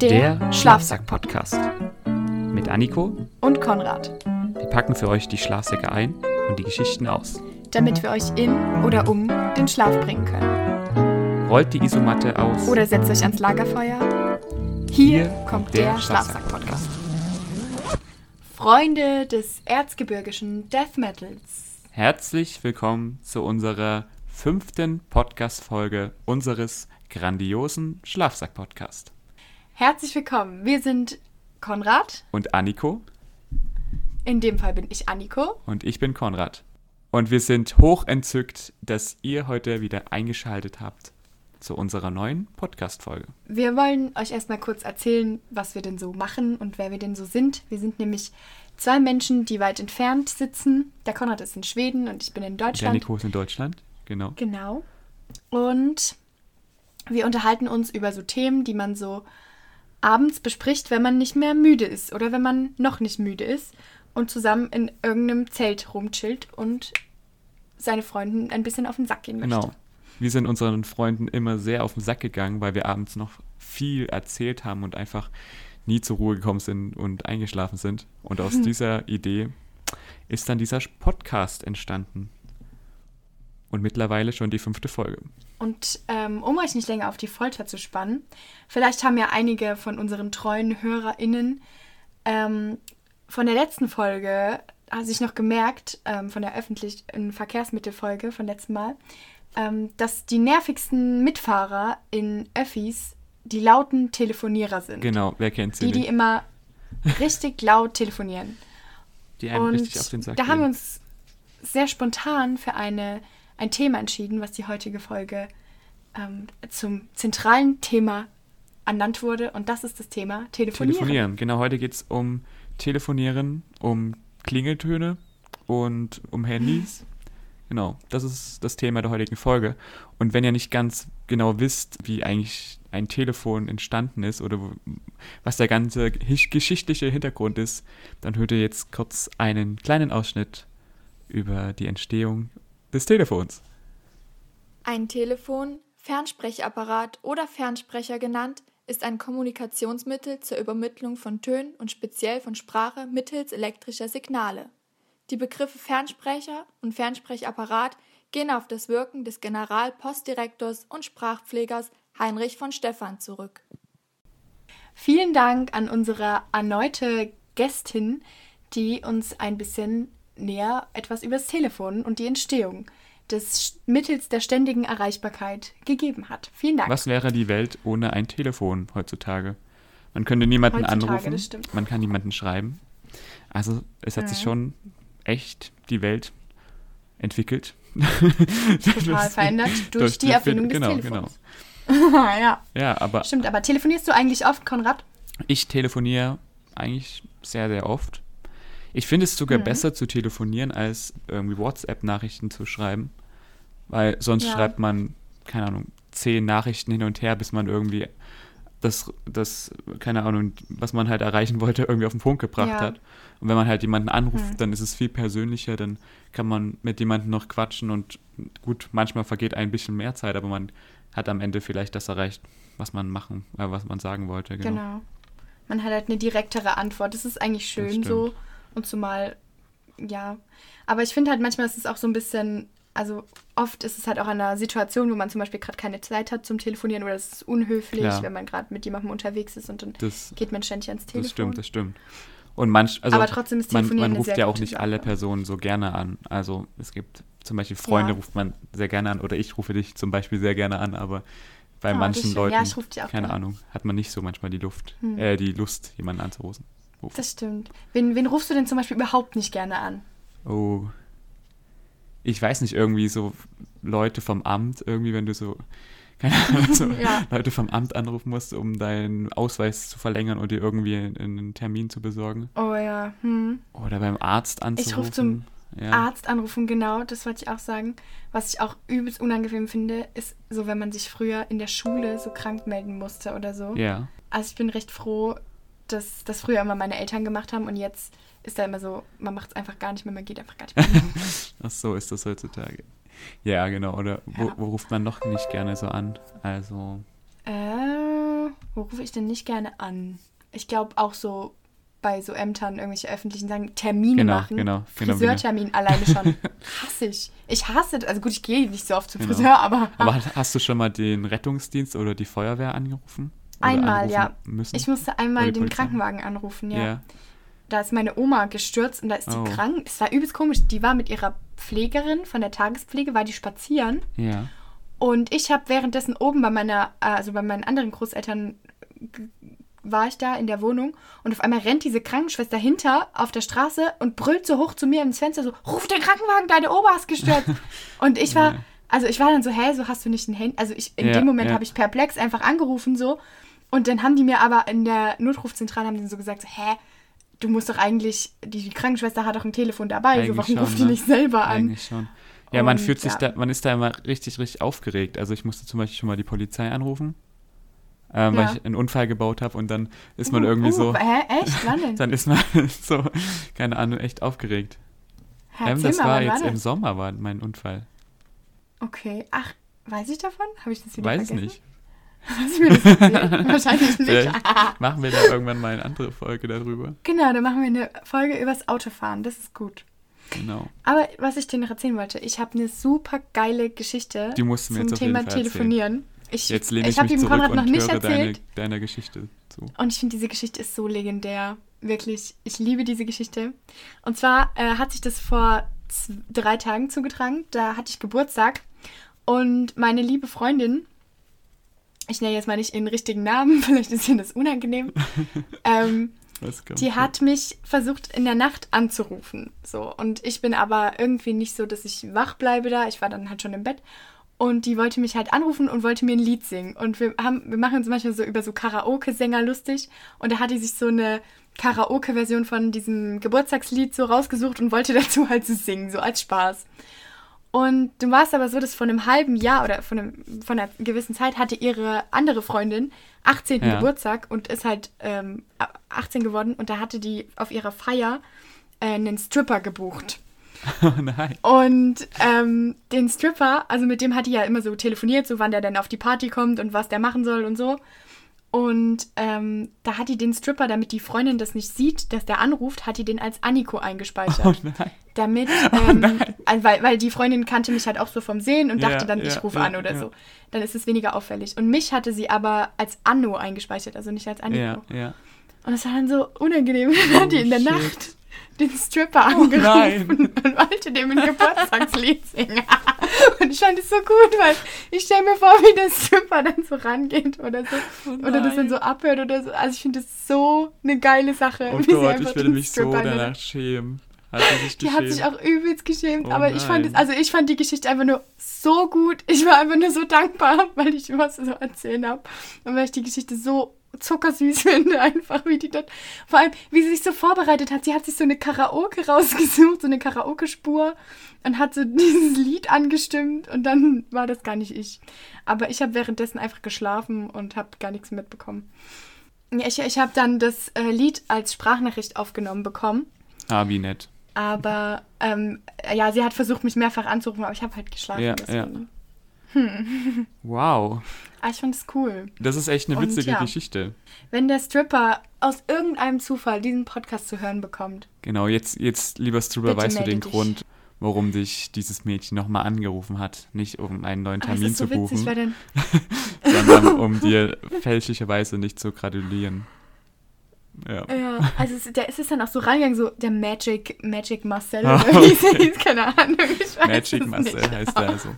Der Schlafsack-Podcast. Mit Anniko und Konrad. Wir packen für euch die Schlafsäcke ein und die Geschichten aus. Damit wir euch in oder um den Schlaf bringen können. Rollt die Isomatte aus. Oder setzt euch ans Lagerfeuer. Hier, Hier kommt der, der Schlafsack-Podcast. Freunde des erzgebirgischen Death Metals. Herzlich willkommen zu unserer fünften Podcast-Folge unseres grandiosen Schlafsack-Podcast. Herzlich willkommen. Wir sind Konrad. Und Anniko. In dem Fall bin ich Anniko. Und ich bin Konrad. Und wir sind hoch entzückt, dass ihr heute wieder eingeschaltet habt zu unserer neuen Podcast-Folge. Wir wollen euch erstmal kurz erzählen, was wir denn so machen und wer wir denn so sind. Wir sind nämlich zwei Menschen, die weit entfernt sitzen. Der Konrad ist in Schweden und ich bin in Deutschland. Der Nico ist in Deutschland, genau. Genau. Und wir unterhalten uns über so Themen, die man so abends bespricht, wenn man nicht mehr müde ist oder wenn man noch nicht müde ist und zusammen in irgendeinem Zelt rumchillt und seine Freunden ein bisschen auf den Sack gehen möchte. Genau. Wir sind unseren Freunden immer sehr auf den Sack gegangen, weil wir abends noch viel erzählt haben und einfach nie zur Ruhe gekommen sind und eingeschlafen sind. Und aus dieser Idee ist dann dieser Podcast entstanden. Und mittlerweile schon die fünfte Folge. Und ähm, um euch nicht länger auf die Folter zu spannen, vielleicht haben ja einige von unseren treuen HörerInnen ähm, von der letzten Folge hat sich noch gemerkt, ähm, von der öffentlichen Verkehrsmittelfolge von letztem Mal, ähm, dass die nervigsten Mitfahrer in Öffis die lauten Telefonierer sind. Genau, wer kennt sie Die, nicht? die immer richtig laut telefonieren. Die einem Und richtig auf den Sack Da gehen. haben wir uns sehr spontan für eine ein Thema entschieden, was die heutige Folge ähm, zum zentralen Thema ernannt wurde. Und das ist das Thema Telefonieren. Telefonieren, genau. Heute geht es um Telefonieren, um Klingeltöne und um Handys. Genau, das ist das Thema der heutigen Folge. Und wenn ihr nicht ganz genau wisst, wie eigentlich ein Telefon entstanden ist oder was der ganze geschichtliche Hintergrund ist, dann hört ihr jetzt kurz einen kleinen Ausschnitt über die Entstehung des Telefons. Ein Telefon, Fernsprechapparat oder Fernsprecher genannt, ist ein Kommunikationsmittel zur Übermittlung von Tönen und speziell von Sprache mittels elektrischer Signale. Die Begriffe Fernsprecher und Fernsprechapparat gehen auf das Wirken des Generalpostdirektors und Sprachpflegers Heinrich von Stephan zurück. Vielen Dank an unsere erneute Gästin, die uns ein bisschen näher etwas über das Telefon und die Entstehung des mittels der ständigen Erreichbarkeit gegeben hat. Vielen Dank. Was wäre die Welt ohne ein Telefon heutzutage? Man könnte niemanden heutzutage, anrufen, man kann niemanden schreiben. Also es hat ja. sich schon echt die Welt entwickelt. Total verändert durch, durch die Erfindung des genau, Telefons. Genau. ja. ja, aber. Stimmt, aber telefonierst du eigentlich oft, Konrad? Ich telefoniere eigentlich sehr, sehr oft. Ich finde es sogar mhm. besser zu telefonieren, als irgendwie WhatsApp-Nachrichten zu schreiben. Weil sonst ja. schreibt man, keine Ahnung, zehn Nachrichten hin und her, bis man irgendwie das, das, keine Ahnung, was man halt erreichen wollte, irgendwie auf den Punkt gebracht ja. hat. Und wenn man halt jemanden anruft, mhm. dann ist es viel persönlicher, dann kann man mit jemandem noch quatschen und gut, manchmal vergeht ein bisschen mehr Zeit, aber man hat am Ende vielleicht das erreicht, was man machen, äh, was man sagen wollte. Genau. genau. Man hat halt eine direktere Antwort. Das ist eigentlich schön so. Und zumal, ja. Aber ich finde halt manchmal ist es auch so ein bisschen, also oft ist es halt auch an einer Situation, wo man zum Beispiel gerade keine Zeit hat zum Telefonieren oder es ist unhöflich, ja. wenn man gerade mit jemandem unterwegs ist und dann das, geht man ständig ans Telefon. Das stimmt, das stimmt. Und manch, also Aber trotzdem ist Telefonieren man, man ruft ja auch nicht Sache. alle Personen so gerne an. Also es gibt zum Beispiel Freunde ja. ruft man sehr gerne an oder ich rufe dich zum Beispiel sehr gerne an, aber bei oh, manchen Leuten, ja, keine Ahnung, hat man nicht so manchmal die Luft, hm. äh, die Lust, jemanden anzurufen. Ruf. Das stimmt. Wen, wen rufst du denn zum Beispiel überhaupt nicht gerne an? Oh. Ich weiß nicht, irgendwie so Leute vom Amt, irgendwie, wenn du so, keine Ahnung, so ja. Leute vom Amt anrufen musst, um deinen Ausweis zu verlängern und dir irgendwie einen Termin zu besorgen. Oh ja. Hm. Oder beim Arzt anzurufen. Ich rufe zum ja. Arzt anrufen, genau, das wollte ich auch sagen. Was ich auch übelst unangenehm finde, ist so, wenn man sich früher in der Schule so krank melden musste oder so. Ja. Also ich bin recht froh, dass das früher immer meine Eltern gemacht haben und jetzt ist da immer so, man macht es einfach gar nicht mehr, man geht einfach gar nicht mehr. Ach so ist das heutzutage. Ja, genau. Oder wo, ja. wo, ruft man noch nicht gerne so an? Also. Äh, Wo rufe ich denn nicht gerne an? Ich glaube auch so bei so Ämtern, irgendwelche öffentlichen sagen, Termine Genau, machen. genau, genau, Friseurtermin alleine schon. Hasse ich. Ich hasse, also gut, ich gehe nicht so oft zum Genau. Friseur, aber, Aber hast du schon mal den Rettungsdienst oder die Feuerwehr angerufen? Einmal, ja. Müssen? Ich musste einmal die den? Krankenwagen anrufen, ja. ja. Da ist meine Oma gestürzt und da ist die Oh. krank. Es war übelst komisch. Die war mit ihrer Pflegerin von der Tagespflege, war die spazieren. Ja. Und ich habe währenddessen oben bei meiner, also bei meinen anderen Großeltern war ich da in der Wohnung und auf einmal rennt diese Krankenschwester hinter auf der Straße und brüllt so hoch zu mir ins Fenster so, ruf den Krankenwagen, deine Oma ist gestürzt. und ich war, also ich war dann so, hä, so hast du nicht ein Handy? Also ich, in Ja, dem Moment ja. habe ich perplex einfach angerufen so und dann haben die mir aber in der Notrufzentrale haben die so gesagt, so, hä, du musst doch eigentlich, die, die Krankenschwester hat doch ein Telefon dabei, so Eigentlich warum schon, ruft die ne? nicht selber an? Eigentlich schon. Ja, man Und, fühlt sich ja. da, man ist da immer richtig, richtig aufgeregt. Also ich musste zum Beispiel schon mal die Polizei anrufen, ähm, Ja. weil ich einen Unfall gebaut habe und dann ist man Uh, irgendwie uh, so, Hä, echt? Wann denn? dann ist man so, keine Ahnung, echt aufgeregt. Hä, Ähm, das mal, war jetzt im das? Sommer, war mein Unfall. Okay, ach, weiß ich davon? Habe ich das wieder Weiß vergessen? nicht. Hast du mir das erzählt? Wahrscheinlich nicht. Machen wir da irgendwann mal eine andere Folge darüber. genau, dann machen wir eine Folge übers Autofahren. Das ist gut. Genau. Aber was ich dir noch erzählen wollte, ich habe eine super geile Geschichte Die musst du mir zum jetzt Thema. Telefonieren. Ich, Jetzt lehne ich, ich habe ihm zurück Konrad noch nicht höre deine, erzählt. deiner Geschichte zu. Und ich finde, diese Geschichte ist so legendär. Wirklich, ich liebe diese Geschichte. Und zwar äh, hat sich das vor drei Tagen zugetragen. Da hatte ich Geburtstag. Und meine liebe Freundin, ich nenne jetzt mal nicht ihren richtigen Namen, vielleicht ist ihnen das unangenehm, ähm, die hat mich versucht in der Nacht anzurufen. So. Und ich bin aber irgendwie nicht so, dass ich wach bleibe da. Ich war dann halt schon im Bett. Und die wollte mich halt anrufen und wollte mir ein Lied singen. Und wir haben, wir machen uns manchmal so über so Karaoke-Sänger lustig. Und da hat die sich so eine Karaoke-Version von diesem Geburtstagslied so rausgesucht und wollte dazu halt so singen, so als Spaß. Und du warst aber so, dass vor einem halben Jahr oder von, einem, von einer gewissen Zeit hatte ihre andere Freundin 18. Ja. Geburtstag und ist halt ähm, 18 geworden und da hatte die auf ihrer Feier äh, einen Stripper gebucht. Oh nein. Und ähm, den Stripper, also mit dem hat die ja immer so telefoniert, so wann der denn auf die Party kommt und was der machen soll und so. Und ähm, da hat die den Stripper, damit die Freundin das nicht sieht, dass der anruft, hat die den als Aniko eingespeichert. Oh nein. Damit, ähm, also weil, weil die Freundin kannte mich halt auch so vom Sehen und Ja, dachte dann, ja, ich rufe ja, an oder ja. so. Dann ist es weniger auffällig. Und mich hatte sie aber als Anno eingespeichert, also nicht als Aniko. Ja, ja. Und das war dann so unangenehm. Hat die in der shit. Nacht den Stripper Oh angerufen nein. und wollte dem ein Geburtstagslied singen. Und ich fand es so gut, weil ich stelle mir vor, wie der Stripper dann so rangeht oder so. Oh oder das dann nein. so abhört oder so. Also ich finde das so eine geile Sache. Oh Gott, ich würde mich so Stripper der danach Nacht- schämen. Hat sich Die hat sich auch übelst geschämt, Oh aber ich fand es, nein. also ich fand die Geschichte einfach nur so gut. Ich war einfach nur so dankbar, weil ich was so erzählen habe. Und weil ich die Geschichte so zuckersüß finde, einfach wie die dort, vor allem, wie sie sich so vorbereitet hat. Sie hat sich so eine Karaoke rausgesucht, so eine Karaoke-Spur und hat so dieses Lied angestimmt und dann war das gar nicht ich. Aber ich habe währenddessen einfach geschlafen und habe gar nichts mitbekommen. Ja, Ich, ich habe dann das äh, Lied als Sprachnachricht aufgenommen bekommen. Ah, wie nett. Aber ähm, ja, sie hat versucht, mich mehrfach anzurufen, aber ich habe halt geschlafen. Ja, deswegen. Wow. Aber ich fand es cool. Das ist echt eine witzige ja. Geschichte. Wenn der Stripper aus irgendeinem Zufall diesen Podcast zu hören bekommt. Genau, jetzt, jetzt lieber Stripper, Bitte weißt du den dich. Grund, warum dich dieses Mädchen nochmal angerufen hat. Nicht um einen neuen Termin so zu buchen, witzig, dann. sondern um dir fälschlicherweise nicht zu gratulieren. Ja. Ja, also es, der, es ist dann auch so reingegangen, so der Magic, Magic Marcel Ah, oder wie es hieß, keine Ahnung. Ich weiß Magic Marcel heißt er also.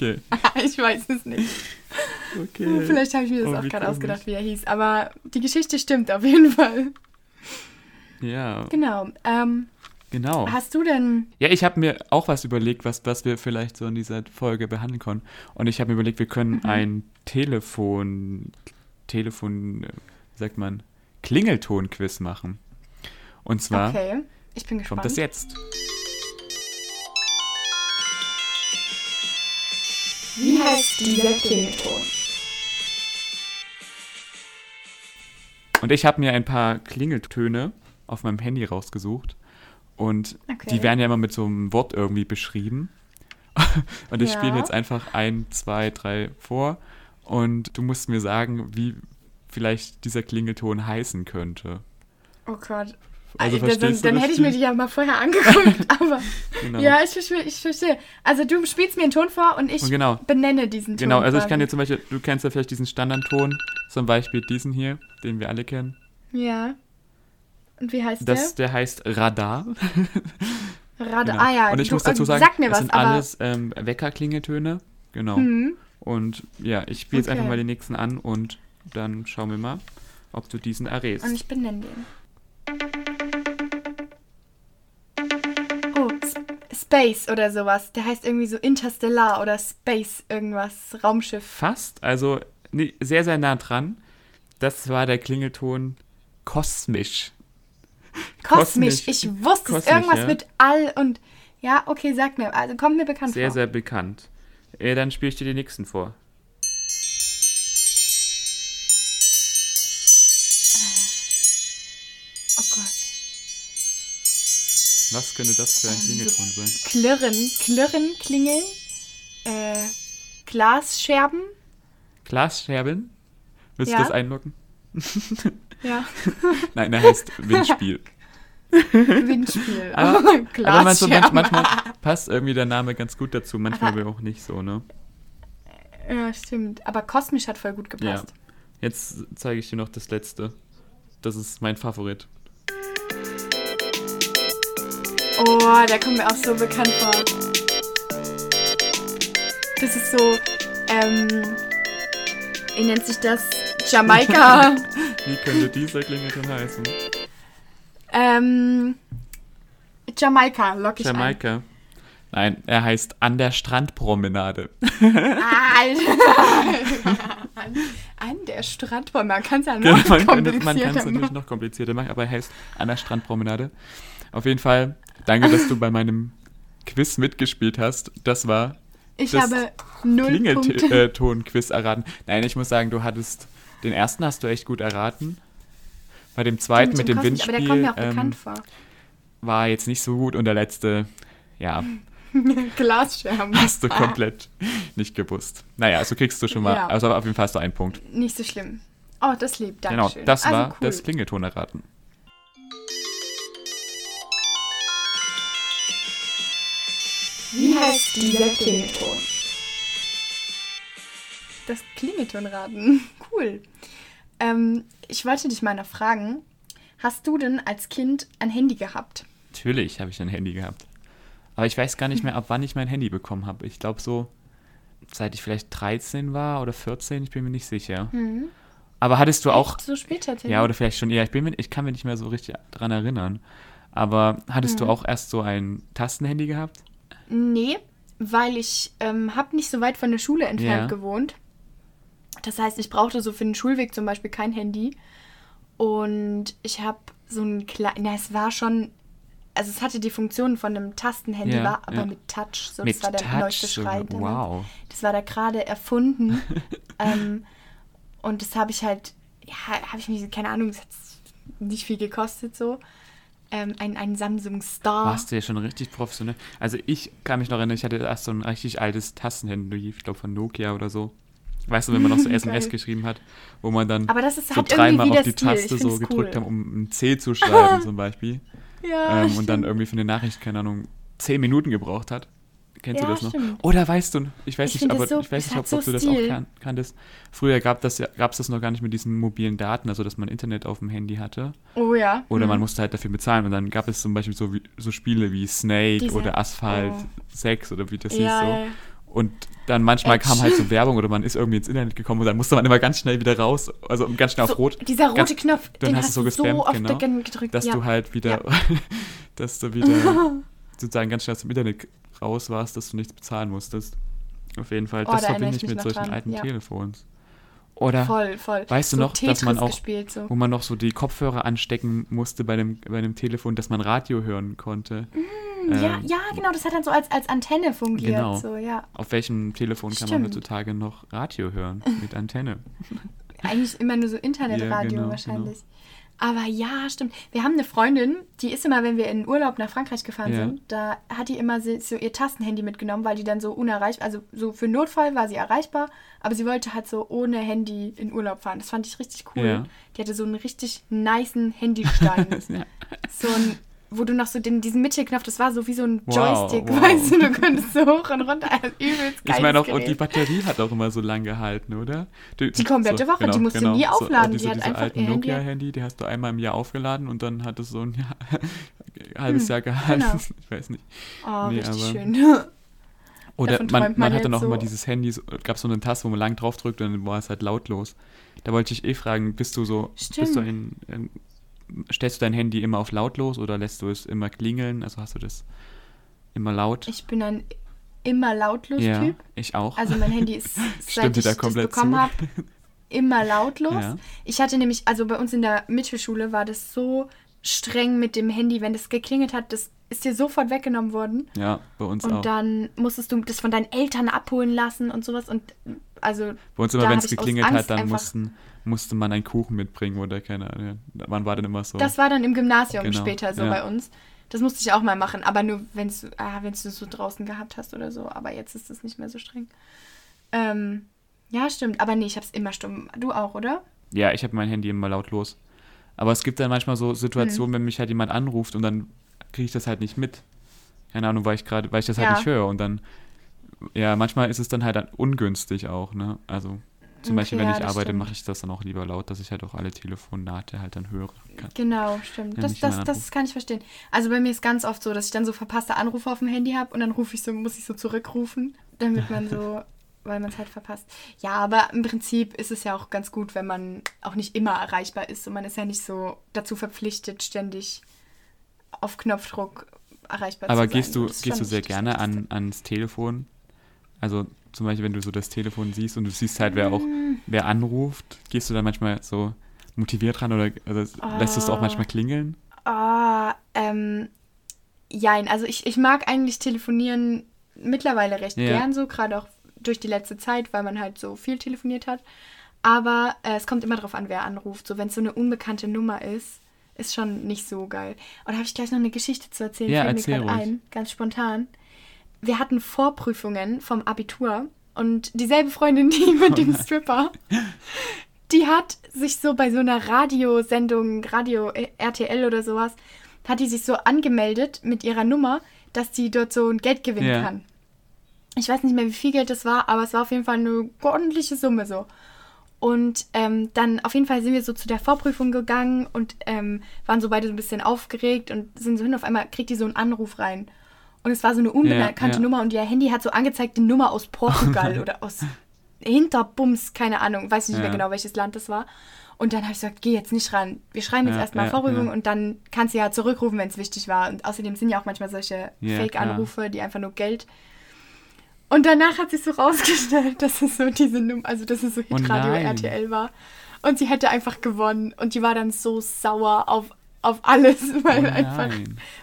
Okay. ich weiß es nicht. okay. Vielleicht habe ich mir das Oh, auch gerade ausgedacht, wie er hieß. Aber die Geschichte stimmt auf jeden Fall. Ja, Genau. Ähm, genau. hast du denn. Ja, ich habe mir auch was überlegt, was, was wir vielleicht so in dieser Folge behandeln können. Und ich habe mir überlegt, wir können Mhm. ein Telefon, Telefon, wie sagt man, Klingelton-Quiz machen. Und zwar Okay, ich bin gespannt. kommt das jetzt. Wie heißt dieser Klingelton? Und ich habe mir ein paar Klingeltöne auf meinem Handy rausgesucht. Und Okay. die werden ja immer mit so einem Wort irgendwie beschrieben. Und ich spiele Ja. jetzt einfach ein, zwei, drei vor. Und du musst mir sagen, wie, vielleicht dieser Klingelton heißen könnte. Oh Gott. Also verstehst dann, dann das hätte ich mir die ja mal vorher angeguckt, aber Genau. ja, ich verstehe, ich verstehe. Also du spielst mir einen Ton vor und ich Und genau. benenne diesen Ton. Genau, also ich kann dir zum Beispiel, du kennst ja vielleicht diesen Standardton, zum Beispiel diesen hier, den wir alle kennen. Ja. Und wie heißt Das, der heißt Radar. der? Rad Genau. Ah ja, und ich du, muss dazu äh, sagen, sag mir das was, sind aber alles ähm, Weckerklingeltöne. Genau. Hm. Und ja, ich spiele jetzt Okay. einfach mal den nächsten an und dann schauen wir mal, ob du diesen errätst. und ich benenne den. Space oder sowas. Der heißt irgendwie so Interstellar oder Space irgendwas, Raumschiff. Fast, also nee, sehr, sehr nah dran. Das war der Klingelton kosmisch. Kosmisch. Kosmisch. Ich wusste es. Kosmisch, Irgendwas ja. mit All und. Ja, okay, sag mir. Also kommt mir bekannt Sehr, vor. sehr bekannt. Äh, dann spiele ich dir den nächsten vor. Was könnte das für ein Ähm, Klingelton so- sein? Klirren, klirren, klingeln. Äh, Glasscherben. Glasscherben? Willst Ja. du das einloggen? Ja. Nein, der heißt Windspiel. Windspiel. Aber- Aber man so manch, Glasscherben. manchmal passt irgendwie der Name ganz gut dazu, manchmal Aber- aber auch nicht so, ne? Ja, stimmt. Aber kosmisch hat voll gut Ja. gepasst. Jetzt zeige ich dir noch das letzte. Das ist mein Favorit. Oh, der kommt mir auch so bekannt vor. Das ist so, ähm, wie nennt sich das? Jamaika. Wie könnte dieser Klingelton heißen? ähm, Jamaika, lock ich Jamaika. Nein, er heißt An der Strandpromenade. ein. An, an der Strandbäume. Man kann es ja noch man kann es man komplizierter kann's natürlich machen. noch komplizierter machen, aber er heißt An der Strandpromenade. Auf jeden Fall, danke, dass du bei meinem Quiz mitgespielt hast. Das war Ich das habe null. Klingelton-Quiz erraten. Nein, ich muss sagen, du hattest den ersten hast du echt gut erraten. Bei dem zweiten mit dem Kosmisch, Aber der kommt Windspiel mir auch ähm, bekannt vor. war jetzt nicht so gut und der letzte, ja, Glasscherben. hast du komplett nicht gewusst. Naja, also kriegst du schon mal, Ja. also auf jeden Fall hast du einen Punkt. Nicht so schlimm. Oh, das lieb, danke Genau, das also war cool. das Klingelton erraten. Wie heißt dieser Klingelton? Das Klingeltonraten. Cool. Ähm, ich wollte dich mal noch fragen, hast du denn als Kind ein Handy gehabt? Natürlich habe ich ein Handy gehabt. Aber ich weiß gar nicht mehr, ab wann ich mein Handy bekommen habe. Ich glaube so, seit ich vielleicht 13 war oder 14, ich bin mir nicht sicher. Aber hattest du auch, so spät tatsächlich? ja, oder vielleicht schon eher, ich, bin mir, ich kann mich nicht mehr so richtig dran erinnern. Aber hattest Mhm. du auch erst so ein Tastenhandy gehabt? Nee, weil ich ähm, habe nicht so weit von der Schule entfernt Ja. gewohnt. Das heißt, ich brauchte so für den Schulweg zum Beispiel kein Handy. Und ich habe so ein kleines, na, es war schon, also es hatte die Funktion von einem Tastenhandy, Ja, war aber ja. mit Touch. So, Mit das war der Touch neueste so, Schrei. wow. Das war da gerade erfunden. ähm, und das habe ich halt, ja, habe ich mir, keine Ahnung, es hat nicht viel gekostet so. Ähm, ein, ein Samsung Star. Warst du ja schon richtig professionell. Also ich kann mich noch erinnern, ich hatte erst so ein richtig altes Tastenhandy, ich glaube von Nokia oder so. Weißt du, wenn man noch so SMS geschrieben hat, wo man dann Aber das ist so halt dreimal auf die Stil. Taste so find's gedrückt cool. haben, um ein C zu schreiben zum Beispiel. Ja, ähm, und dann irgendwie für eine Nachricht, keine Ahnung, zehn Minuten gebraucht hat. Kennst Ja, du das noch? stimmt. Oder weißt du, ich weiß Ich nicht, aber so- ich weiß nicht, ob, so ob du das auch kan kanntest. Früher gab das ja, es das noch gar nicht mit diesen mobilen Daten, also dass man Internet auf dem Handy hatte. Oh ja. Oder Hm. man musste halt dafür bezahlen. Und dann gab es zum Beispiel so, wie, so Spiele wie Snake Diese- oder Asphalt oh. 6 oder wie das ja, hieß so. ja. Und dann manchmal Edge. kam halt so Werbung oder man ist irgendwie ins Internet gekommen und dann musste man immer ganz schnell wieder raus, also ganz schnell So, auf Rot, Dieser rote ganz- Knopf, dann den hast du so so gespammt, oft genau, gedrückt. dass ja. du halt wieder, dass du wieder sozusagen ganz schnell aus dem Internet raus warst, dass du nichts bezahlen musstest. Auf jeden Fall, Oh, das da verbinde ich mit solchen dran, alten ja. Telefons. Oder voll, voll. Weißt du so noch, dass man Tetris auch- gespielt, so. wo man noch so die Kopfhörer anstecken musste bei dem, bei dem Telefon, dass man Radio hören konnte. ja, Ähm, ja, genau, das hat dann so als, als Antenne fungiert. Genau. So, ja. Auf welchem Telefon kann man Stimmt. heutzutage noch Radio hören mit Antenne? Eigentlich immer nur so Internetradio Ja, genau, wahrscheinlich. Aber ja, stimmt. Wir haben eine Freundin, die ist immer, wenn wir in Urlaub nach Frankreich gefahren Ja. sind, da hat die immer so, ihr Tastenhandy mitgenommen, weil die dann so unerreichbar, also so für Notfall war sie erreichbar, aber sie wollte halt so ohne Handy in Urlaub fahren. Das fand ich richtig cool. Ja. Die hatte so einen richtig nicen Handystand. Ja. so ein, wo du noch so den, diesen Mittelknopf, das war so wie so ein Wow, Joystick, wow. weißt du, du konntest so hoch und runter. Also übelst Ich meine auch, geiles und die Gerät. Batterie hat auch immer so lang gehalten, oder? Du- Die komplette Woche, die musst du nie aufladen, So, die diese, hat diese einfach alten Nokia-Handy, die hast du einmal im Jahr aufgeladen und dann hat es so ein Jahr, halbes Jahr gehalten. genau. Ich weiß nicht. Oh, Nee, richtig aber- schön. Oder man, man man hatte noch immer so. dieses Handy, so, gab so eine Taste, wo man lang drauf drückt und dann war es halt lautlos. Da wollte ich eh fragen, bist du so, bist du Stimmt. ein, ein, stellst du dein Handy immer auf lautlos oder lässt du es immer klingeln? Also hast du das immer laut? Ich bin ein immer lautlos ja, Typ. ich auch. Also mein Handy ist, seit ich da das bekommen habe, immer lautlos. Ja. Ich hatte nämlich, also bei uns in der Mittelschule war das so streng mit dem Handy, wenn das geklingelt hat, das ist dir sofort weggenommen worden. ja, bei uns Und auch. dann musstest du das von deinen Eltern abholen lassen und sowas. Und also Bei uns immer, wenn es geklingelt hat, dann mussten, musste man einen Kuchen mitbringen oder keine Ahnung. Wann war denn immer so? das war dann im Gymnasium Genau, später so ja. bei uns. Das musste ich auch mal machen, aber nur wenn du ah, wenn's du so draußen gehabt hast oder so. Aber jetzt ist das nicht mehr so streng. Ähm, ja, stimmt. Aber nee, ich hab's immer stumm. Du auch, oder? ja, ich habe mein Handy immer lautlos. Aber es gibt dann manchmal so Hm. Situationen, wenn mich halt jemand anruft und dann kriege ich das halt nicht mit. Keine Ahnung, weil ich gerade, weil ich das halt Ja. nicht höre. Und dann, ja, manchmal ist es dann halt dann ungünstig auch, ne? Also zum Beispiel, Okay, wenn ja, ich arbeite, mache ich das dann auch lieber laut, dass ich halt auch alle Telefonate halt dann höre. Kann. Genau, stimmt. Ja, das, das, das kann ich verstehen. Also bei mir ist ganz oft so, dass ich dann so verpasste Anrufe auf dem Handy habe und dann rufe ich so, muss ich so zurückrufen, damit man so, weil man es halt verpasst. Ja, aber im Prinzip ist es ja auch ganz gut, wenn man auch nicht immer erreichbar ist und man ist ja nicht so dazu verpflichtet, ständig auf Knopfdruck erreichbar Aber zu sein. gehst du, gehst du sehr gerne an, ans Telefon? Also zum Beispiel, wenn du so das Telefon siehst und du siehst halt, wer auch, Mm. wer anruft, gehst du dann manchmal so motiviert ran oder also lässt du es auch manchmal klingeln? Ah, ähm, jein. Also ich, ich mag eigentlich telefonieren mittlerweile recht Ja. gern so, gerade auch durch die letzte Zeit, weil man halt so viel telefoniert hat. Aber äh, es kommt immer darauf an, wer anruft. So, wenn es so eine unbekannte Nummer ist, ist schon nicht so geil. Und da habe ich gleich noch eine Geschichte zu erzählen, Ja, fällt mir erzähl gerade ruhig. ein, ganz spontan. Wir hatten Vorprüfungen vom Abitur und dieselbe Freundin, die mit Oh dem Stripper, die hat sich so bei so einer Radiosendung, Radio äh, RTL oder sowas, hat die sich so angemeldet mit ihrer Nummer, dass die dort so ein Geld gewinnen Ja. kann. Ich weiß nicht mehr, wie viel Geld das war, aber es war auf jeden Fall eine ordentliche Summe so. Und ähm, dann auf jeden Fall sind wir so zu der Vorprüfung gegangen und ähm, waren so beide so ein bisschen aufgeregt und sind so hin. Auf einmal kriegt die so einen Anruf rein. Und es war so eine unbekannte ja. Nummer und ihr Handy hat so angezeigt, die Nummer aus Portugal oder aus Hinterbums, keine Ahnung, weiß ich nicht mehr Ja. genau, welches Land das war. Und dann habe ich gesagt, geh jetzt nicht ran. Wir schreiben jetzt Ja, erstmal ja, Vorprüfung ja. und dann kannst du ja zurückrufen, wenn es wichtig war. Und außerdem sind ja auch manchmal solche Ja, Fake-Anrufe, die einfach nur Geld. Und danach hat sich so rausgestellt, dass es so diese Nummer, also dass es so Oh Hitradio nein. RTL war. Und sie hätte einfach gewonnen. Und die war dann so sauer auf, auf alles, weil Oh einfach,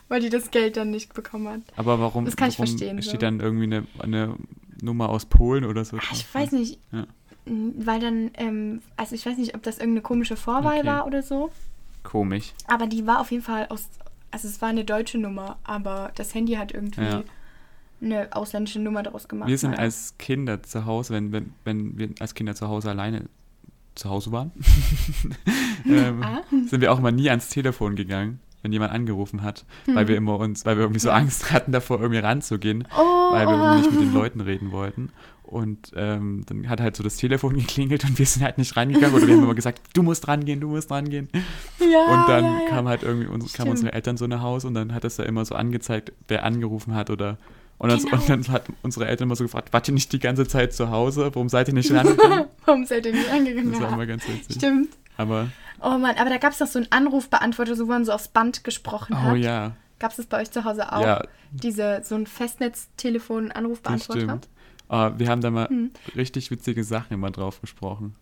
weil die das Geld dann nicht bekommen hat. Aber warum, Das kann ich verstehen, steht so. dann irgendwie eine, eine Nummer aus Polen oder so? Ah, Ich weiß nicht, Ja. weil dann, ähm, also ich weiß nicht, ob das irgendeine komische Vorwahl Okay. war oder so. Komisch. Aber die war auf jeden Fall aus, also es war eine deutsche Nummer, aber das Handy hat irgendwie Ja. eine ausländische Nummer daraus gemacht. Wir sind Naja. als Kinder zu Hause, wenn, wenn, wenn wir als Kinder zu Hause alleine zu Hause waren, ähm, Ah. sind wir auch mal nie ans Telefon gegangen, wenn jemand angerufen hat, Hm. weil wir immer uns, weil wir irgendwie so Angst hatten, davor irgendwie ranzugehen, Oh, weil wir irgendwie nicht mit den Leuten reden wollten. Und ähm, dann hat halt so das Telefon geklingelt und wir sind halt nicht rangegangen oder wir haben immer gesagt, du musst rangehen, du musst rangehen. ja, Und dann ja, ja. kam halt irgendwie uns, kamen unsere Eltern so nach Hause und dann hat es da immer so angezeigt, wer angerufen hat oder und dann, Genau. und dann hat unsere Eltern immer so gefragt, wart ihr nicht die ganze Zeit zu Hause? Warum seid ihr nicht rangegangen? Warum seid ihr nicht angegangen? Das war immer ganz witzig. Stimmt. Aber, Oh Mann, aber da gab es noch so einen Anrufbeantworter, so wo man so aufs Band gesprochen oh hat. ja, Gab es das bei euch zu Hause auch? ja, Diese, so ein Festnetztelefon-Anrufbeantworter? stimmt. Ah, wir haben da mal Hm. richtig witzige Sachen immer drauf gesprochen.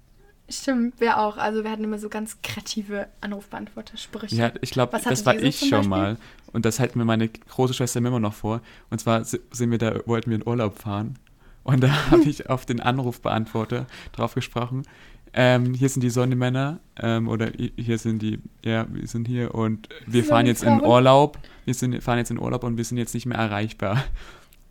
Stimmt, wir auch. Also wir hatten immer so ganz kreative Anrufbeantworter-Sprüche. Ja, ich glaube, Was das war ich schon mal. Und das hält mir meine große Schwester immer noch vor. Und zwar si- sind wir da, wollten wir in Urlaub fahren. Und da habe ich auf den Anrufbeantworter drauf gesprochen. ähm, hier sind die Sonnenmänner ähm, oder hier sind die, ja, wir sind hier und wir fahren jetzt in Urlaub. Wir sind, fahren jetzt in Urlaub und wir sind jetzt nicht mehr erreichbar.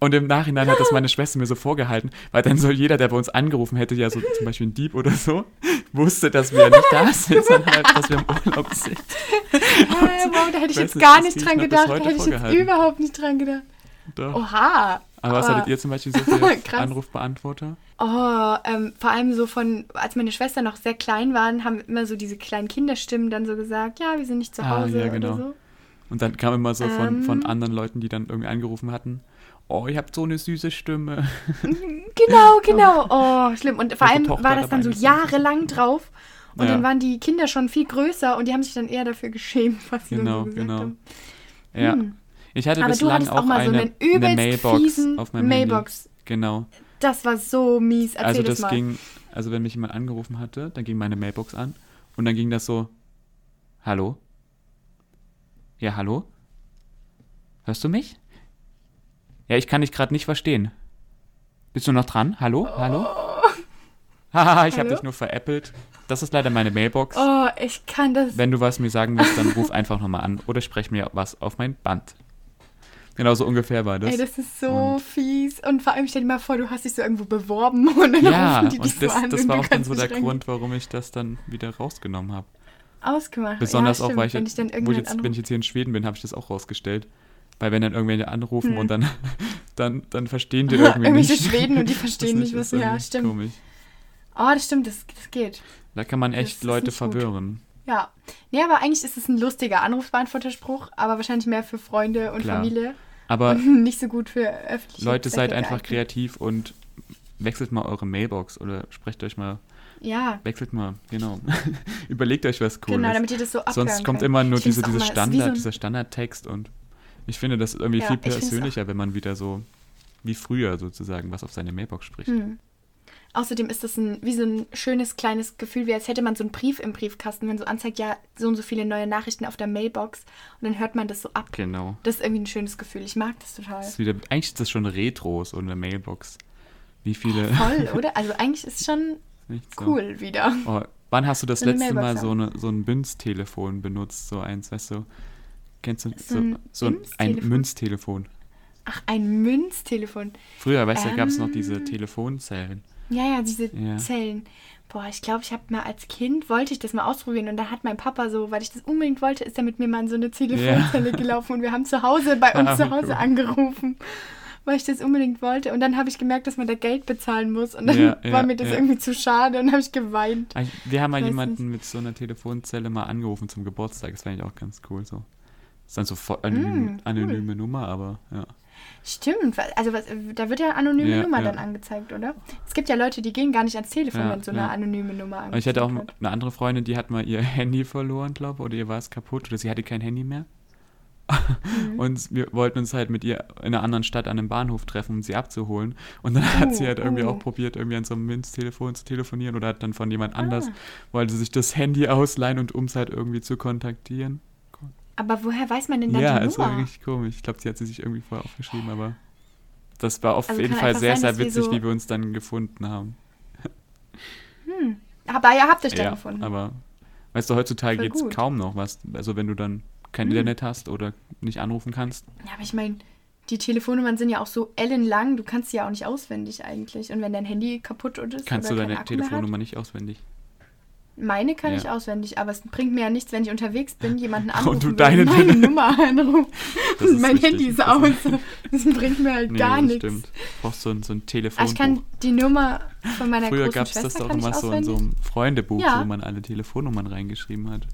Und im Nachhinein hat das meine Schwester mir so vorgehalten, weil dann soll jeder, der bei uns angerufen hätte, ja so zum Beispiel ein Dieb oder so, wusste, dass wir nicht da sind, sondern halt, dass wir im Urlaub sind. Hey, wow, da hätte ich jetzt gar nicht dran gedacht. Da hätte ich jetzt überhaupt nicht dran gedacht. Doch. Oha. Aber was hattet ihr zum Beispiel so für Anrufbeantworter? Oh, ähm, vor allem so von, als meine Schwester noch sehr klein waren, haben immer so diese kleinen Kinderstimmen dann so gesagt, ja, wir sind nicht zu Hause ah, ja, genau. oder so. Und dann kam immer so von, ähm, von anderen Leuten, die dann irgendwie angerufen hatten, oh, ihr habt so eine süße Stimme. Genau, genau. Oh, schlimm. Und vor allem war das dann so jahrelang drauf. Und ja. dann waren die Kinder schon viel größer und die haben sich dann eher dafür geschämt, was sie genau, so gesagt genau. haben. Ja. Hm. Ich hatte Aber bislang auch, auch mal eine, so einen eine Mailbox auf meinem Mailbox. Handy. Genau. Das war so mies. Erzähl also das mal. ging, also wenn mich jemand angerufen hatte, dann ging meine Mailbox an und dann ging das so, hallo? Ja, hallo? Hörst du mich? Ja, ich kann dich gerade nicht verstehen. Bist du noch dran? Hallo? Hallo? Haha, ich habe dich nur veräppelt. Das ist leider meine Mailbox. Oh, ich kann das. Wenn du was mir sagen willst, dann ruf einfach nochmal an oder sprech mir was auf mein Band. Genau so ungefähr war das. Ey, das ist so und fies. Und vor allem stell dir mal vor, du hast dich so irgendwo beworben und dann ja, rufen die dich und das, so an. das war auch dann so der Grund, warum ich das dann wieder rausgenommen habe. Ausgemacht. Besonders ja, auch, weil ich, wenn ich, dann wo ich jetzt, wenn ich jetzt hier in Schweden bin, habe ich das auch rausgestellt. Weil wenn dann irgendwelche anrufen hm. und dann, dann, dann verstehen die irgendwie Irgendwelche nicht. Schweden und die verstehen nicht, was ja, stimmt. Komisch. Oh, das stimmt, das, das geht. Da kann man echt Leute verwirren. Gut. Ja. Nee, aber eigentlich ist es ein lustiger Anrufbeantworterspruch, aber wahrscheinlich mehr für Freunde und Klar. Familie. Aber nicht so gut für öffentliche Leute, Zwecke seid einfach kreativ und wechselt mal eure Mailbox oder sprecht euch mal. Ja. Wechselt mal, genau. Überlegt euch was Cooles. Genau, damit ihr das so Sonst kommt könnt. immer nur diese, diese Standard, dieser Standardtext und ich finde das irgendwie ja, viel persönlicher, wenn man wieder so wie früher sozusagen was auf seine Mailbox spricht. Hm. Außerdem ist das ein, wie so ein schönes kleines Gefühl, wie als hätte man so einen Brief im Briefkasten, wenn so anzeigt, ja, so und so viele neue Nachrichten auf der Mailbox und dann hört man das so ab. Genau. Das ist irgendwie ein schönes Gefühl. Ich mag das total. Das ist wieder, eigentlich ist das schon retro, so eine Mailbox. Wie viele. Oh, voll, oder? Also eigentlich ist es schon so. cool wieder. Oh, wann hast du das so letzte Mal so, eine, so ein Münztelefon benutzt? So eins, weißt du? Kennst du so, ein, so ein, ein Münztelefon? Ach, ein Münztelefon. Früher, weißt du, ähm, gab es noch diese Telefonzellen. Ja, ja, diese ja. Zellen. Boah, ich glaube, ich habe mal als Kind, wollte ich das mal ausprobieren und da hat mein Papa so, weil ich das unbedingt wollte, ist er mit mir mal in so eine Telefonzelle ja. gelaufen und wir haben zu Hause, bei uns ah, zu Hause cool. angerufen, weil ich das unbedingt wollte und dann habe ich gemerkt, dass man da Geld bezahlen muss und dann ja, war mir das irgendwie zu schade und habe ich geweint. Wir haben mal jemanden nicht. mit so einer Telefonzelle mal angerufen zum Geburtstag, das fand ich auch ganz cool so. Das ist dann so voll anonym, mm, anonyme cool. Nummer, aber ja. Stimmt, also was, da wird ja eine anonyme ja, Nummer ja. dann angezeigt, oder? Es gibt ja Leute, die gehen gar nicht ans Telefon, ja, wenn so eine anonyme Nummer angezeigt Ich hatte auch wird. eine andere Freundin, die hat mal ihr Handy verloren, glaube ich, oder ihr war es kaputt oder sie hatte kein Handy mehr. Mhm. Und wir wollten uns halt mit ihr in einer anderen Stadt an einem Bahnhof treffen, um sie abzuholen. Und dann oh, hat sie halt irgendwie oh. auch probiert, irgendwie an so einem Münztelefon zu telefonieren oder hat dann von jemand anders, ah. wollte sich das Handy ausleihen und um es halt irgendwie zu kontaktieren. Aber woher weiß man denn dann ja, die Nummer? Ja, ist richtig komisch. Ich glaube, sie hat sie sich irgendwie vorher aufgeschrieben, aber das war auf also jeden Fall sehr, sein, sehr witzig, so wie wir uns dann gefunden haben. Hm. Aber ihr habt euch dann ja, gefunden. aber weißt du, heutzutage geht es kaum noch was. Also wenn du dann kein hm. Internet hast oder nicht anrufen kannst. Ja, aber ich meine, die Telefonnummern sind ja auch so ellenlang, du kannst sie ja auch nicht auswendig eigentlich. Und wenn dein Handy kaputt ist, kannst du deine Telefonnummer nicht auswendig. Meine kann ja. ich auswendig, aber es bringt mir ja nichts, wenn ich unterwegs bin, jemanden anrufen Und du deine meine Nummer anrufen. mein richtig. Handy ist aus. Das bringt mir halt nee, gar nichts. Stimmt. Brauchst so ein, so ein Telefonbuch. ich kann die Nummer von meiner Früher großen gab es das doch immer so in so einem Freundebuch, ja. wo man alle Telefonnummern reingeschrieben hat.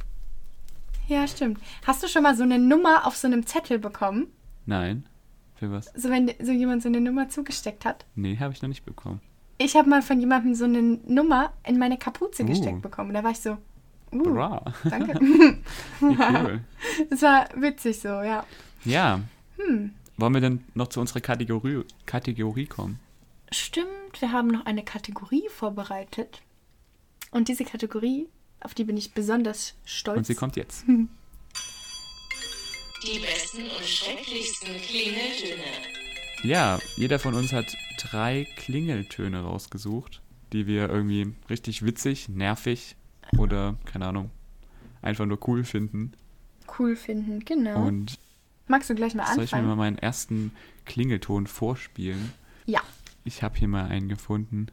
Ja, stimmt. Hast du schon mal so eine Nummer auf so einem Zettel bekommen? Nein. Für was? So wenn so jemand so eine Nummer zugesteckt hat? Nee, habe ich noch nicht bekommen. Ich habe mal von jemandem so eine Nummer in meine Kapuze uh. gesteckt bekommen. Da war ich so, uh, Bra. danke. cool. Das war witzig so, ja. Ja. Hm. Wollen wir denn noch zu unserer Kategorie, Kategorie kommen? Stimmt, wir haben noch eine Kategorie vorbereitet. Und diese Kategorie, auf die bin ich besonders stolz. Und sie kommt jetzt. Die besten und schrecklichsten Klingeltöne. Ja, jeder von uns hat drei Klingeltöne rausgesucht. die wir irgendwie richtig witzig, nervig oder, keine Ahnung, einfach nur cool finden. Cool finden, genau. Und Magst du gleich mal soll ich mir anfangen? mal meinen ersten Klingelton vorspielen? Ja. Ich habe hier mal einen gefunden.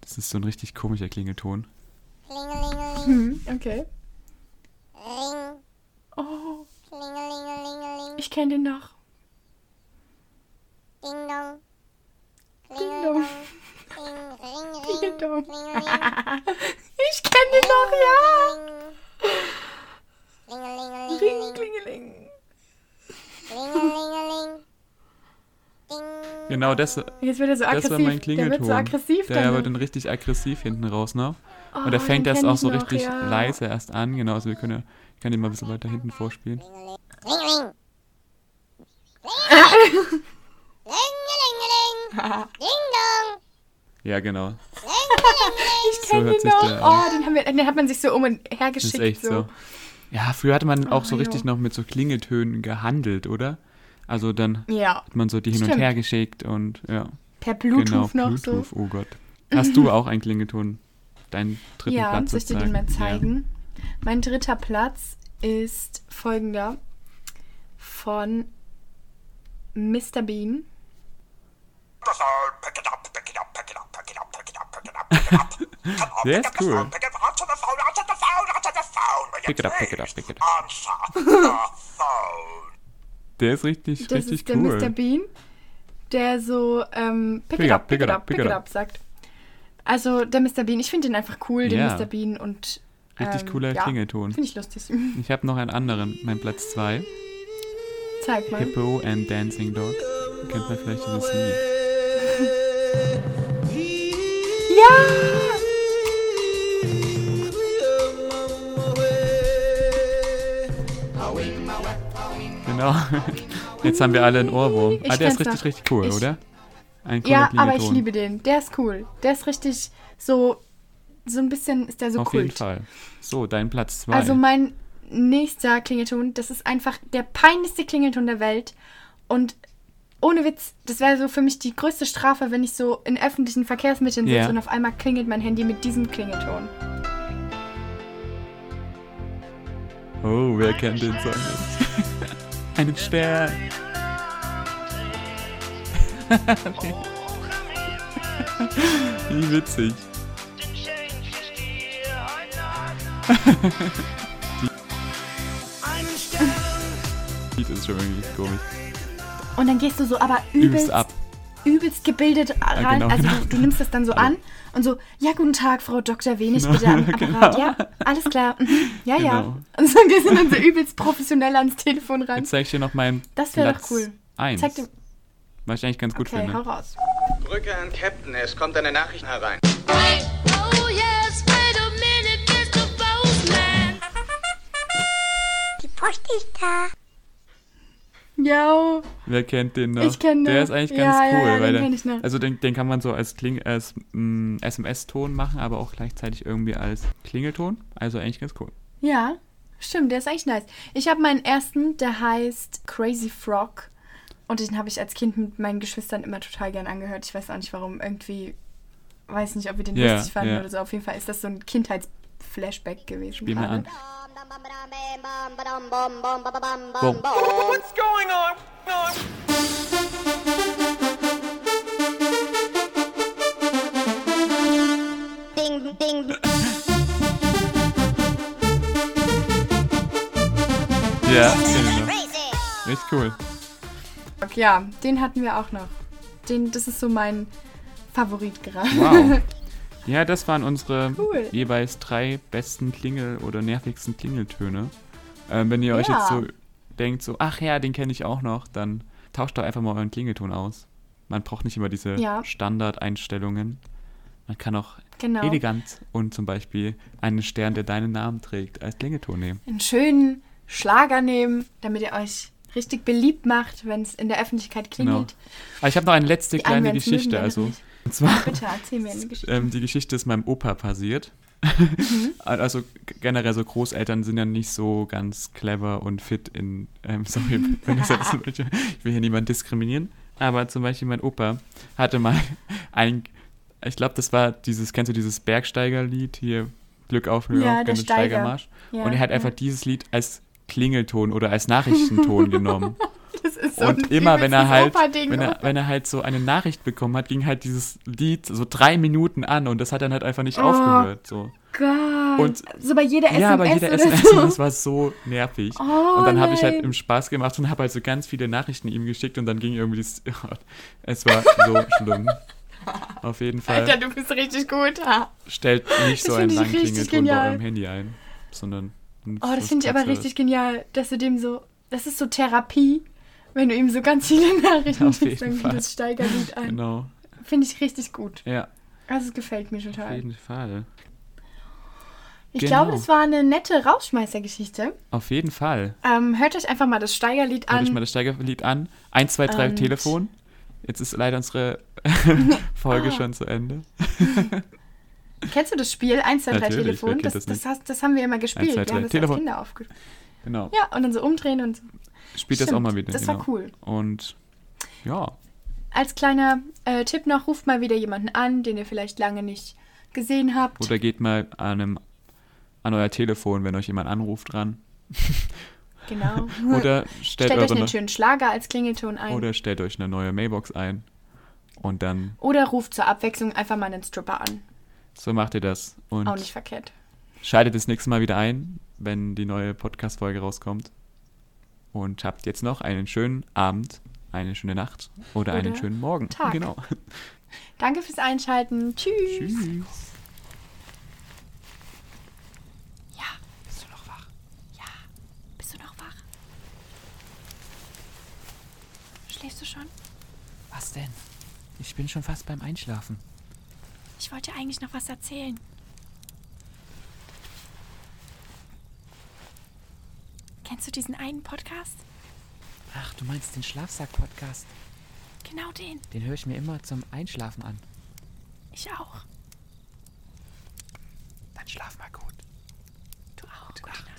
Das ist so ein richtig komischer Klingelton. Klingelingeling, Hm, okay. ring, Oh, ich kenne den noch. Ding dong. Ding dong. Klingeldong, ring, ring, Ding dong. klingeling, Ich kenne den noch, ja. Ring, klingeling. klingelingeling. Genau, das, Jetzt wird er so das aggressiv. war mein der wird Klingelton. so aggressiv Der dann. wird dann richtig aggressiv hinten raus noch. oh, Und der fängt kenn auch so noch, richtig ja. leise erst an. Genau, also wir können ja, ich kann den mal ein bisschen weiter hinten vorspielen. Ring, ring. Klingeling. Klingelingeling, ding dong. Ja, genau. Ich So kenne den sich noch. der an. Oh, den, haben wir, den hat man sich so um und her Das ist geschickt. echt so. Ja, früher hatte man auch so Oh, richtig jo. noch mit so Klingeltönen gehandelt, oder? Also dann Ja, hat man so die hin und Stimmt. her geschickt und ja. per Bluetooth genau, noch Bluetooth, so. oh Gott. Hast du auch einen Klingelton? Deinen dritten Ja, Platz soll ich dir den mal zeigen? Mein dritter Platz ist folgender von Mr. Bean. Pick it up, pick it up, pick it up, pick it up, pick it up, pick it up, pick it up. Come on, Der pick ist up the cool. phone, pick it up, answer the phone, answer the phone, answer the phone. Will you Pick it up, pick it up, please pick it up. Answer the phone. Der ist richtig, Das richtig ist der cool. Mr. Bean, der so ähm, pick, it up, pick it up, pick it up sagt. Also der Mr. Bean, ich finde den einfach cool, den Ja. Mr. Bean und Richtig ähm, cooler ja, Klingelton. Finde ich lustig. Ich habe noch einen anderen, mein Platz 2. Zeig mal. Hippo and Dancing Dog. Kennt man vielleicht dieses Lied. Genau. Jetzt haben wir alle einen Ohrwurm. Ich ah, der ist richtig, richtig cool, Ich- oder? Ja, aber ich liebe den. Der ist cool. Der ist richtig so, so ein bisschen ist der so Auf Kult. jeden Fall. So, dein Platz 2. Also mein nächster Klingelton, das ist einfach der peinlichste Klingelton der Welt. Und ohne Witz, das wäre so für mich die größte Strafe, wenn ich so in öffentlichen Verkehrsmitteln sitze Ja. und auf einmal klingelt mein Handy mit diesem Klingelton. oh, wer kennt den Song nicht? Einen Stern. Wie witzig. Lied ist schon irgendwie komisch. Und dann gehst du so aber Übelst übelst, ab. übelst gebildet rein. genau, also genau. du, du nimmst das dann so an und so, ja, guten Tag, Frau Dr. Wenig, Genau, bitte am Apparat. genau. Ja, alles klar. Mhm. Ja, ja. Genau. Und so gehst du dann so übelst professionell ans Telefon ran. Jetzt zeige ich dir noch meinen Das wäre doch cool. 1. Zeig dem. Was ich eigentlich ganz gut Okay, hau finde. raus. Brücke an Captain, es kommt eine Nachricht herein. Oh yes, wait a minute, Mr. Postman. Die Post ist da. Ja. Wer kennt den noch? Ich kenn Der den. ist eigentlich Ja, ganz ja, cool. ja, den weil kenn ich noch. Also den, den kann man so als, Kling, als mm, SMS-Ton machen, aber auch gleichzeitig irgendwie als Klingelton. Also eigentlich ganz cool. Ja, stimmt, der ist eigentlich nice. Ich habe meinen ersten, der heißt Crazy Frog. Und den habe ich als Kind mit meinen Geschwistern immer total gern angehört. Ich weiß auch nicht warum. Irgendwie, weiß nicht, ob wir den Ja, lustig fanden ja. oder so. Auf jeden Fall ist das so ein Kindheitsflashback gewesen. Spiel mal gerade. an. Bom. What's going on? Ding, ding. Ja. Crazy. Richtig cool. Ja, den hatten wir auch noch. Den, das ist so mein Favorit gerade. Wow. Ja, das waren unsere Cool. jeweils drei besten Klingel- oder nervigsten Klingeltöne. Ähm, wenn ihr euch Ja. jetzt so denkt, so, ach ja, den kenne ich auch noch, dann tauscht doch einfach mal euren Klingelton aus. Man braucht nicht immer diese Ja. Standardeinstellungen. Man kann auch Genau. elegant und zum Beispiel einen Stern, der deinen Namen trägt, als Klingelton nehmen. Einen schönen Schlager nehmen, damit ihr euch richtig beliebt macht, wenn es in der Öffentlichkeit Genau. klingelt. Aber ich habe noch eine letzte Die kleine Geschichte. Also. Und zwar, Bitte erzähl mir eine Geschichte. ähm, die Geschichte ist meinem Opa passiert. Mhm. Also generell so Großeltern sind ja nicht so ganz clever und fit in, ähm, sorry, wenn ich das ich will hier niemanden diskriminieren, aber zum Beispiel mein Opa hatte mal ein, ich glaube, das war dieses, kennst du dieses Bergsteigerlied hier, Glück auf New Ja, Steiger. Steigermarsch. Ja, und er hat ja. einfach dieses Lied als Klingelton oder als Nachrichtenton genommen. Das ist so Und ein immer, wenn er halt, wenn er, wenn er halt so eine Nachricht bekommen hat, ging halt dieses Lied so drei Minuten an und das hat dann halt einfach nicht Oh, aufgehört. So. Gott. Und- so bei jeder SMS Ja, aber jeder SMS so. das war so nervig. Oh, und dann habe ich halt im Spaß gemacht und habe halt so ganz viele Nachrichten ihm geschickt und dann ging irgendwie das, es war so schlimm. Auf jeden Fall Alter, du bist richtig gut. Ah. stellt nicht so einen langen Klingelton bei eurem Handy ein, sondern Oh, das finde ich aber richtig genial, dass du dem so, das ist so Therapie, wenn du ihm so ganz viele Nachrichten Auf schickst, dann Fall. geht das Steigerlied ein. Genau, Finde ich richtig gut. ja, Also es gefällt mir auf total. jeden Fall. Ich Genau. glaube, das war eine nette Rausschmeißergeschichte. Auf jeden Fall. Ähm, hört euch einfach mal das Steigerlied Hört euch an. mal das Steigerlied an. 1, 2, 3 Und- Telefon. Jetzt ist leider unsere Folge Ah. schon zu Ende. Kennst du das Spiel 1, 2, 3 Natürlich, wer Telefon? Das, das das, das haben wir immer gespielt. 1, 2, wir 3 haben das Telefon. als Kinder aufgespielt. Genau. Ja, und dann so umdrehen und so. Spielt das auch mal wieder. das genau. war cool. Und ja, Als kleiner äh, Tipp noch, ruft mal wieder jemanden an, den ihr vielleicht lange nicht gesehen habt. oder geht mal an, einem, an euer Telefon, wenn euch jemand anruft, ran. Genau. Oder stellt, Stellt euch einen ne- schönen Schlager als Klingelton ein. oder stellt euch eine neue Mailbox ein. Und dann, Oder ruft zur Abwechslung einfach mal einen Stripper an. so macht ihr das. Und Auch nicht verkehrt. schaltet das nächste Mal wieder ein, wenn die neue Podcast-Folge rauskommt. Und habt jetzt noch einen schönen Abend, eine schöne Nacht oder, einen Oder schönen Morgen. Tag. Genau. Danke fürs Einschalten. Tschüss. Tschüss. Ja. Bist du noch wach? Ja. Bist du noch wach? Schläfst du schon? Was denn? Ich bin schon fast beim Einschlafen. Ich wollte eigentlich noch was erzählen. Kennst du diesen einen Podcast? Ach, du meinst den Schlafsack-Podcast. Genau den. Den höre ich mir immer zum Einschlafen an. Ich auch. Dann schlaf mal gut. Du auch. Gute Nacht.